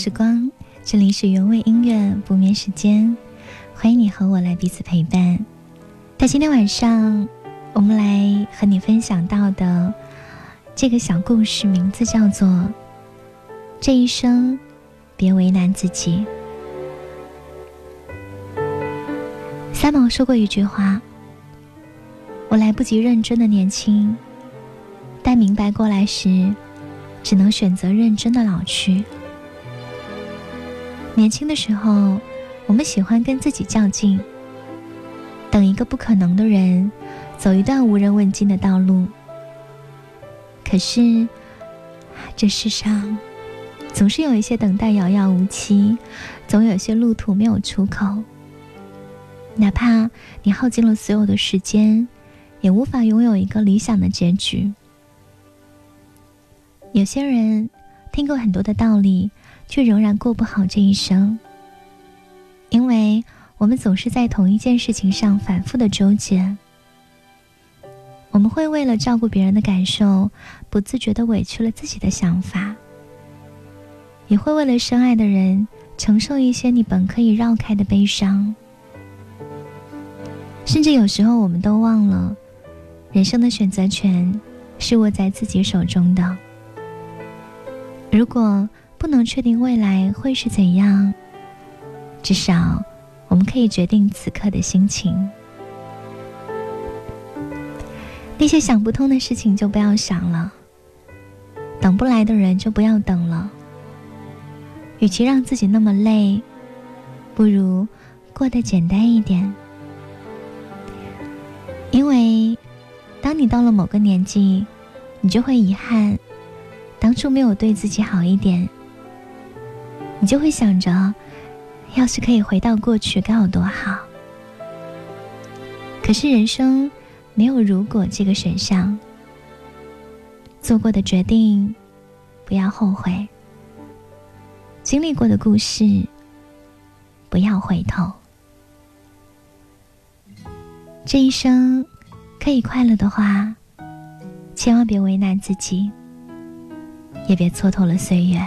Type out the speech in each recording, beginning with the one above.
时光，这里是原味音乐不眠时间，欢迎你和我来彼此陪伴。在今天晚上，我们来和你分享到的这个小故事，名字叫做《这一生别为难自己》。三毛说过一句话：“我来不及认真的年轻，待明白过来时，只能选择认真的老去。”年轻的时候，我们喜欢跟自己较劲，等一个不可能的人，走一段无人问津的道路。可是，这世上总是有一些等待遥遥无期，总有些路途没有出口。哪怕你耗尽了所有的时间，也无法拥有一个理想的结局。有些人听过很多的道理。却仍然过不好这一生，因为我们总是在同一件事情上反复的纠结。我们会为了照顾别人的感受，不自觉的委屈了自己的想法，也会为了深爱的人承受一些你本可以绕开的悲伤。甚至有时候，我们都忘了，人生的选择权是握在自己手中的。如果。不能确定未来会是怎样，至少我们可以决定此刻的心情。那些想不通的事情就不要想了，等不来的人就不要等了。与其让自己那么累，不如过得简单一点。因为当你到了某个年纪，你就会遗憾当初没有对自己好一点。你就会想着，要是可以回到过去，该有多好。可是人生没有如果这个选项，做过的决定不要后悔，经历过的故事不要回头。这一生可以快乐的话，千万别为难自己，也别蹉跎了岁月。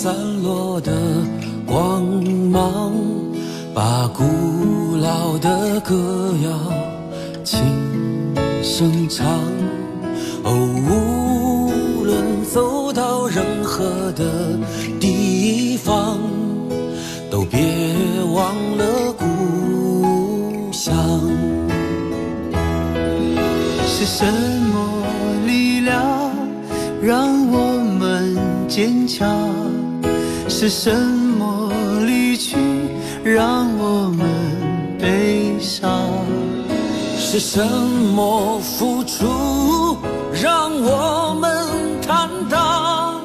散落的光芒，把古老的歌谣轻声唱。哦，无论走到任何的地方，都别忘了故乡。是什么力量？让我们坚强，是什么离去让我们悲伤？是什么付出让我们坦荡？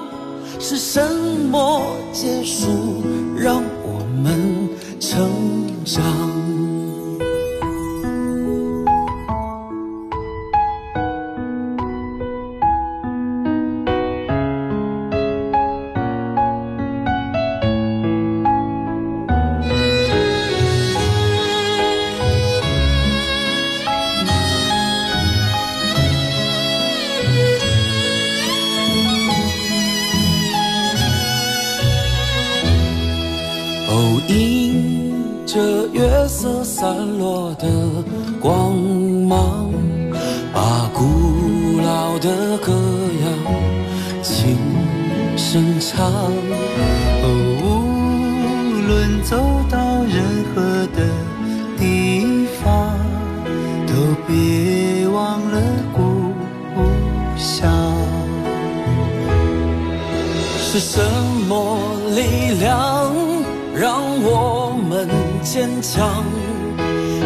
是什么结束让我们成长？散落的光芒，把古老的歌谣轻声唱。无论走到任何的地方，都别忘了故乡。是什么力量让我们坚强？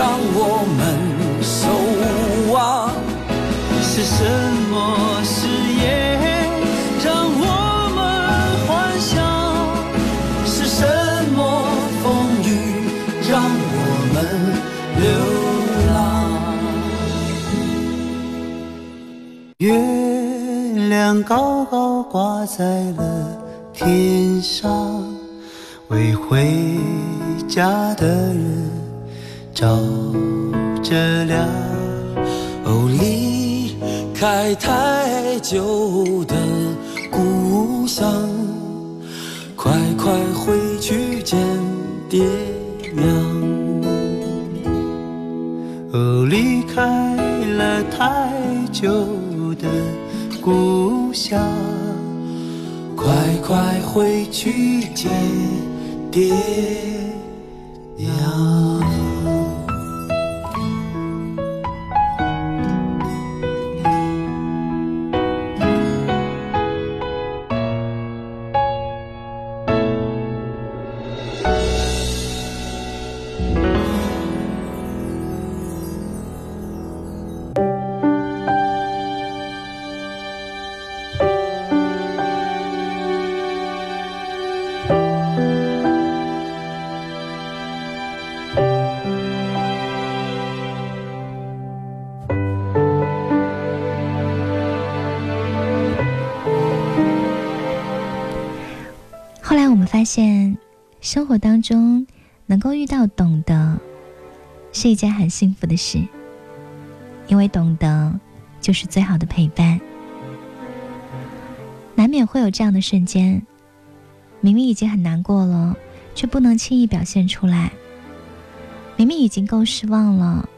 让我们守望？是什么誓言让我们幻想？是什么风雨让我们流浪？月亮高高挂在了天上，为回家的人照着亮。哦，离开太久的故乡，快快回去见爹娘。哦，离开了太久的故乡，快快回去见爹我们发现，生活当中能够遇到懂得，是一件很幸福的事，因为懂得就是最好的陪伴。难免会有这样的瞬间，明明已经很难过了，却不能轻易表现出来；明明已经够失望了，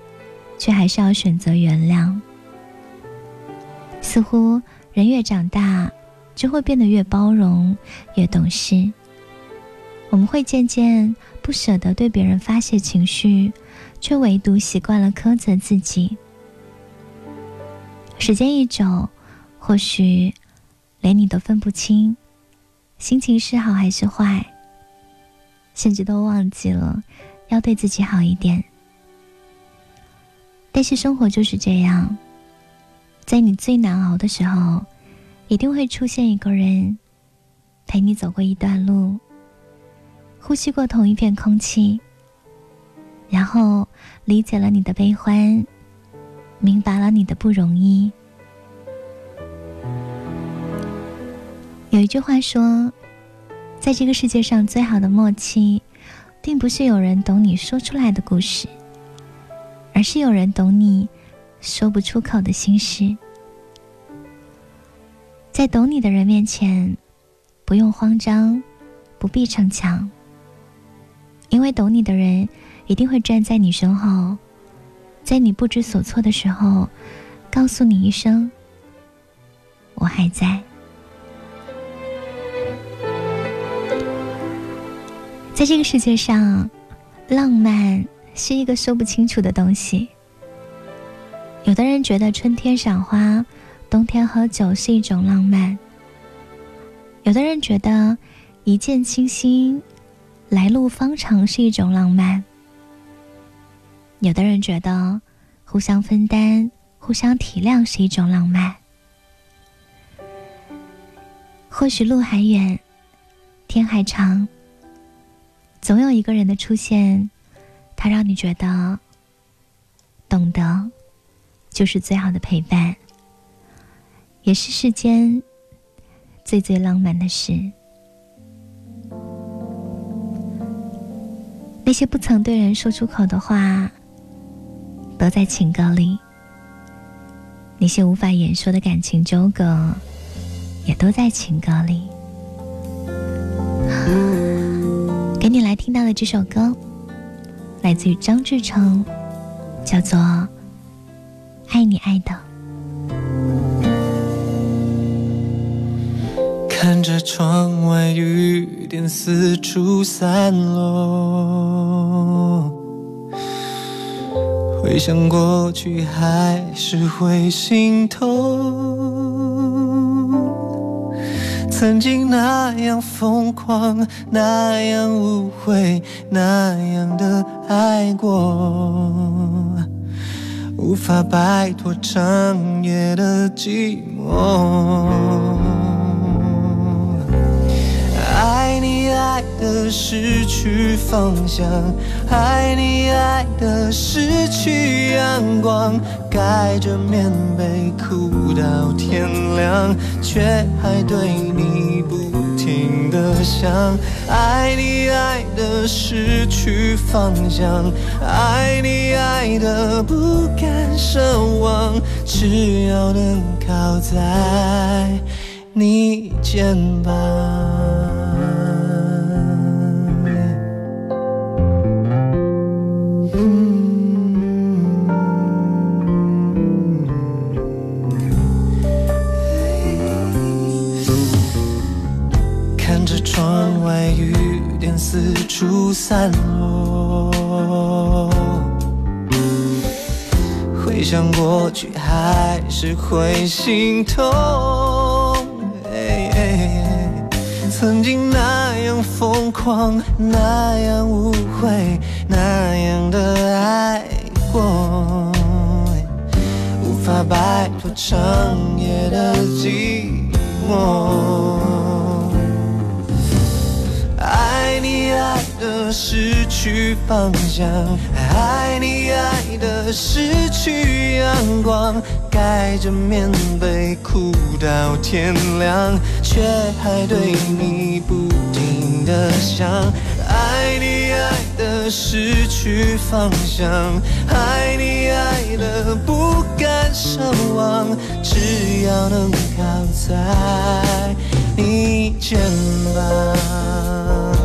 却还是要选择原谅。似乎人越长大，就会变得越包容，越懂事。我们会渐渐不舍得对别人发泄情绪，却唯独习惯了苛责自己。时间一久，或许连你都分不清，心情是好还是坏，甚至都忘记了要对自己好一点。但是生活就是这样，在你最难熬的时候。一定会出现一个人，陪你走过一段路，呼吸过同一片空气，然后理解了你的悲欢，明白了你的不容易。有一句话说，在这个世界上最好的默契，并不是有人懂你说出来的故事，而是有人懂你说不出口的心事。在懂你的人面前，不用慌张，不必逞强。因为懂你的人一定会站在你身后，在你不知所措的时候，告诉你一声：“我还在。”在这个世界上，浪漫是一个说不清楚的东西。有的人觉得春天赏花。冬天喝酒是一种浪漫，有的人觉得一见倾心、来路方长是一种浪漫，有的人觉得互相分担、互相体谅是一种浪漫。或许路还远，天还长，总有一个人的出现，他让你觉得，懂得就是最好的陪伴，也是世间最最浪漫的事。那些不曾对人说出口的话，都在情歌里；那些无法言说的感情纠葛，也都在情歌里。给你来听到的这首歌，来自于张志成，叫做《爱你爱的》。看着窗外雨点四处散落，回想过去还是会心痛。曾经那样疯狂，那样无悔，那样的爱过，无法摆脱长夜的寂寞。你爱的失去方向，爱你爱的失去阳光。盖着棉被哭到天亮，却还对你不停的想。爱你爱的失去方向，爱你爱的不敢奢望，只要能靠在你肩膀。四处散落，回想过去还是会心痛。曾经那样疯狂，那样无悔，那样的爱过，无法摆脱长夜的寂寞。的失去方向，爱你爱的失去阳光，盖着棉被哭到天亮，却还对你不停的想。爱你爱的失去方向，爱你爱的不敢奢望，只要能靠在你肩膀。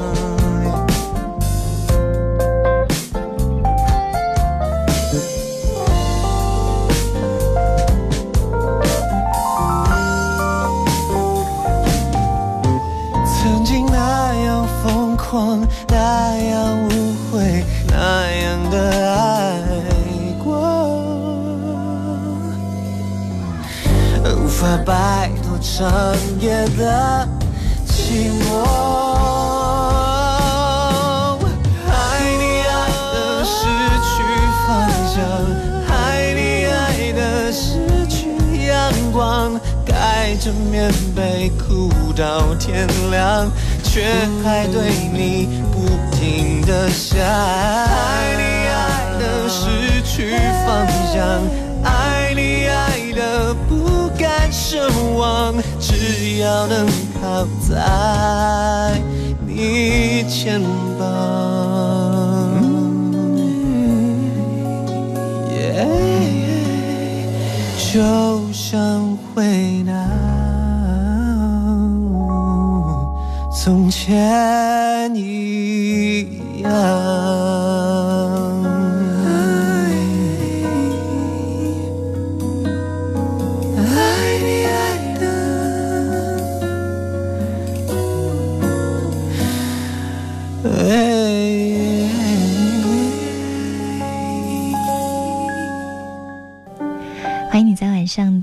长夜的寂寞。爱你爱的失去方向，爱你爱的失去阳光，盖着棉被哭到天亮。却还对你不停的想，爱你爱的失去方向，爱你爱的不敢奢望，只要能靠在你肩膀，就像回到。从前一样。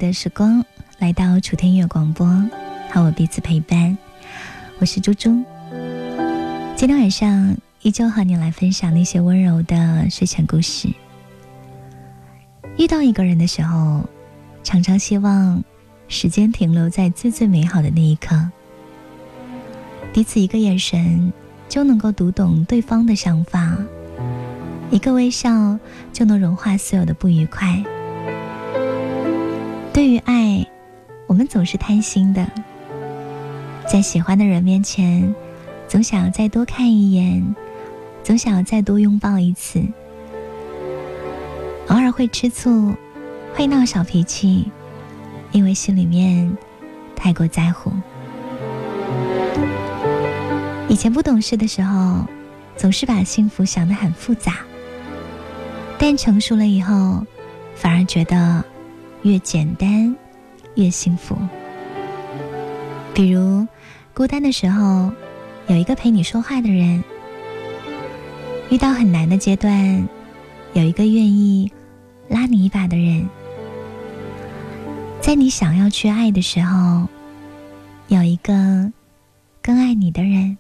的时光来到楚天乐广播，和我彼此陪伴。我是猪猪，今天晚上依旧和你来分享那些温柔的睡前故事。遇到一个人的时候，常常希望时间停留在最最美好的那一刻，彼此一个眼神就能够读懂对方的想法，一个微笑就能融化所有的不愉快。对于爱，我们总是贪心的，在喜欢的人面前，总想要再多看一眼，总想要再多拥抱一次，偶尔会吃醋，会闹小脾气，因为心里面太过在乎。以前不懂事的时候，总是把幸福想得很复杂。但成熟了以后，反而觉得越简单越幸福。比如，孤单的时候，有一个陪你说话的人；遇到很难的阶段，有一个愿意拉你一把的人；在你想要去爱的时候，有一个更爱你的人。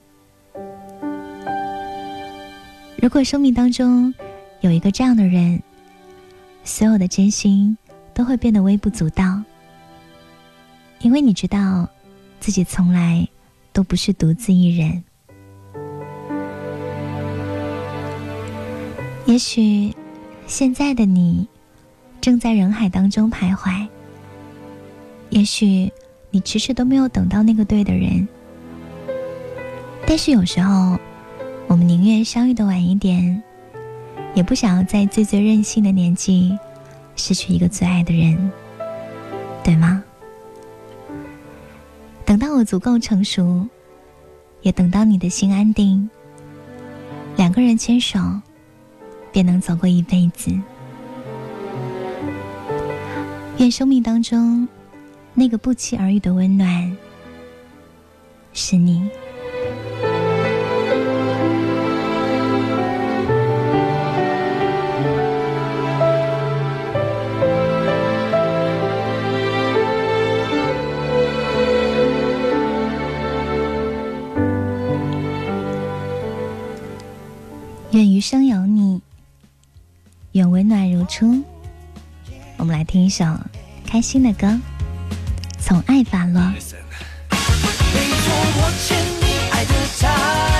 如果生命当中有一个这样的人，所有的真心都会变得微不足道，因为你知道自己从来都不是独自一人。也许现在的你正在人海当中徘徊，也许你迟迟都没有等到那个对的人，但是有时候。我们宁愿相遇的晚一点，也不想要在最最任性的年纪失去一个最爱的人，对吗？等到我足够成熟，也等到你的心安定，两个人牵手，便能走过一辈子。愿生命当中那个不期而遇的温暖，是你。愿余生有你，愿温暖如初。我们来听一首开心的歌，《从爱发落》。在，再也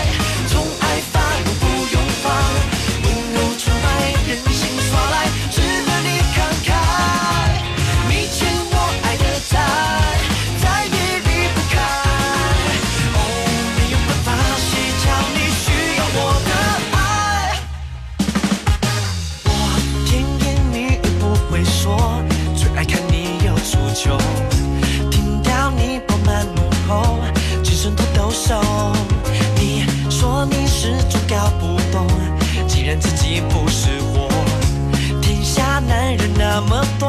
你不是我。天下男人那么多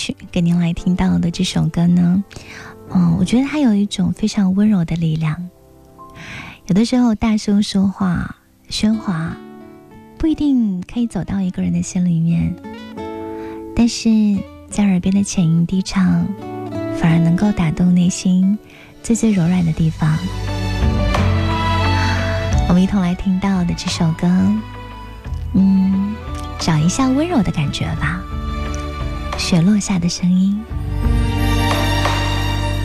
曲给您来听到的这首歌呢，嗯，我觉得它有一种非常温柔的力量。有的时候大声说话、喧哗，不一定可以走到一个人的心里面，但是在耳边的浅吟低唱，反而能够打动内心最最柔软的地方。我们一同来听到的这首歌，嗯，找一下温柔的感觉吧。雪落下的声音，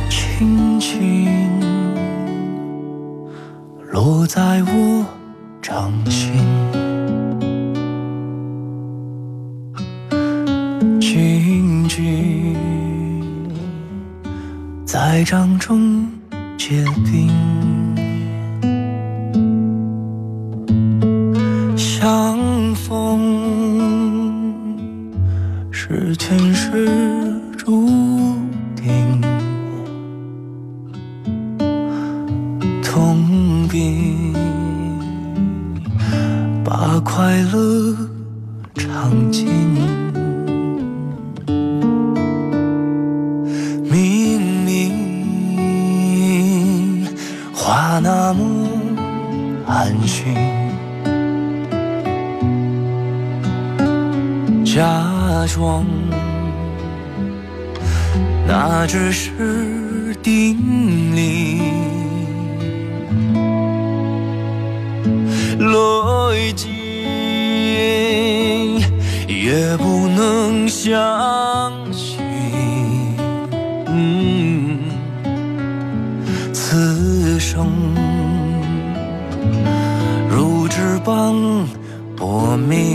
轻轻落在我掌心，静静在掌中结冰，假。装，那只是叮咛，来劲也不能相信。此生如纸般薄命。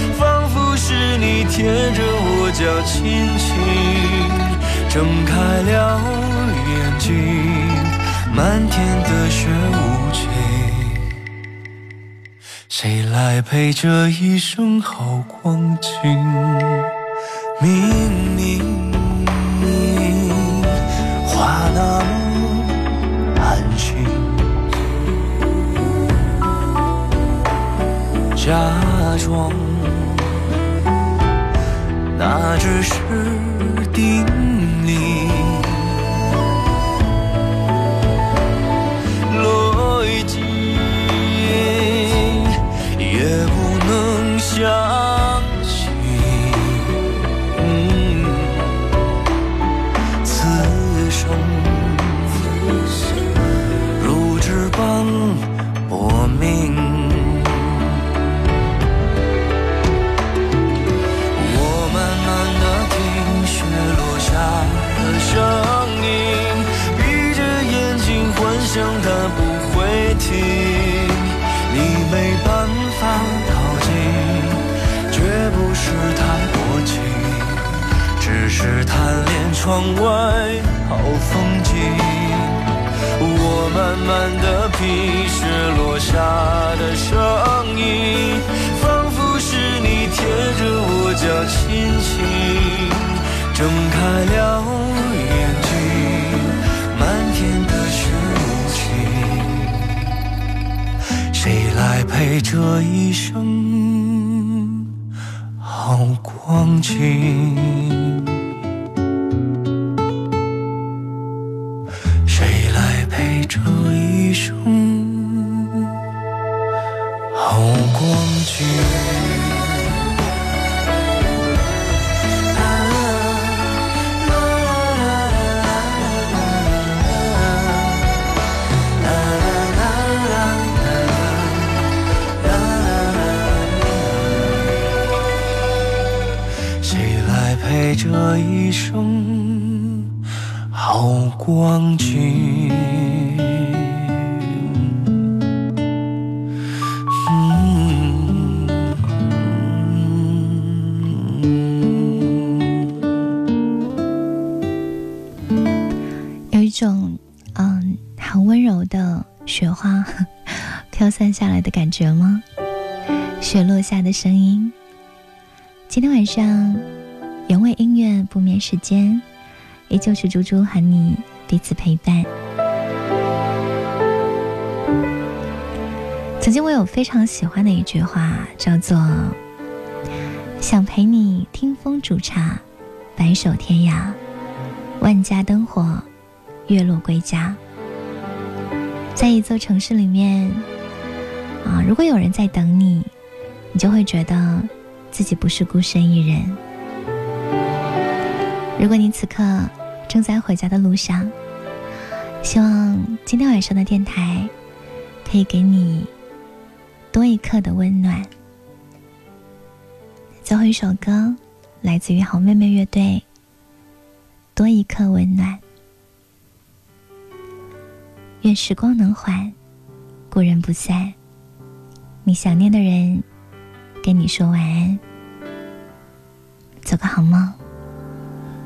是你贴着我脚轻轻睁开了眼睛，漫天的雪无情，谁来陪这一生好光景？明明话那么安心。假装，那只是叮一生时间，依旧是猪猪和你彼此陪伴。曾经我有非常喜欢的一句话，叫做“想陪你听风煮茶，白首天涯，万家灯火，月落归家。”在一座城市里面，啊，如果有人在等你，你就会觉得自己不是孤身一人。如果你此刻正在回家的路上，希望今天晚上的电台可以给你。多一刻的温暖。最后一首歌，来自于好妹妹乐队，《多一刻温暖》。愿时光能缓，故人不散。你想念的人，跟你说晚安，做个好梦。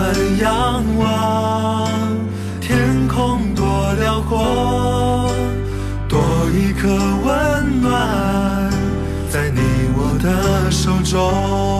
们仰望天空多辽阔。多一颗温暖，在你我的手中。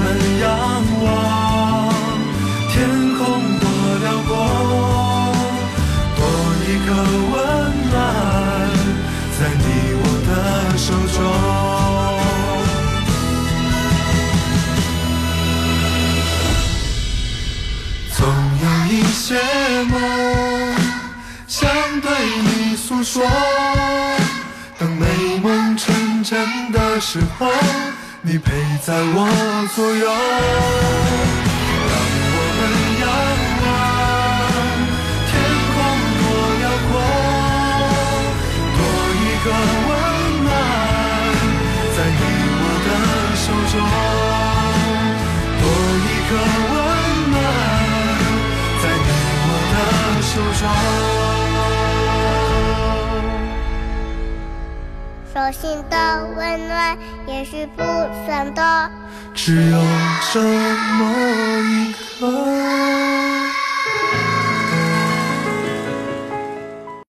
们仰望天空多辽阔，多一颗温暖在你我的手中。总有一些梦想对你诉说，等美梦成真的时候。你陪在我左右，让我们仰望天空多辽阔，多一个温暖在你我的手中，多一个温暖在你我的手中，手心的温暖。也许不算多，只有这么一刻。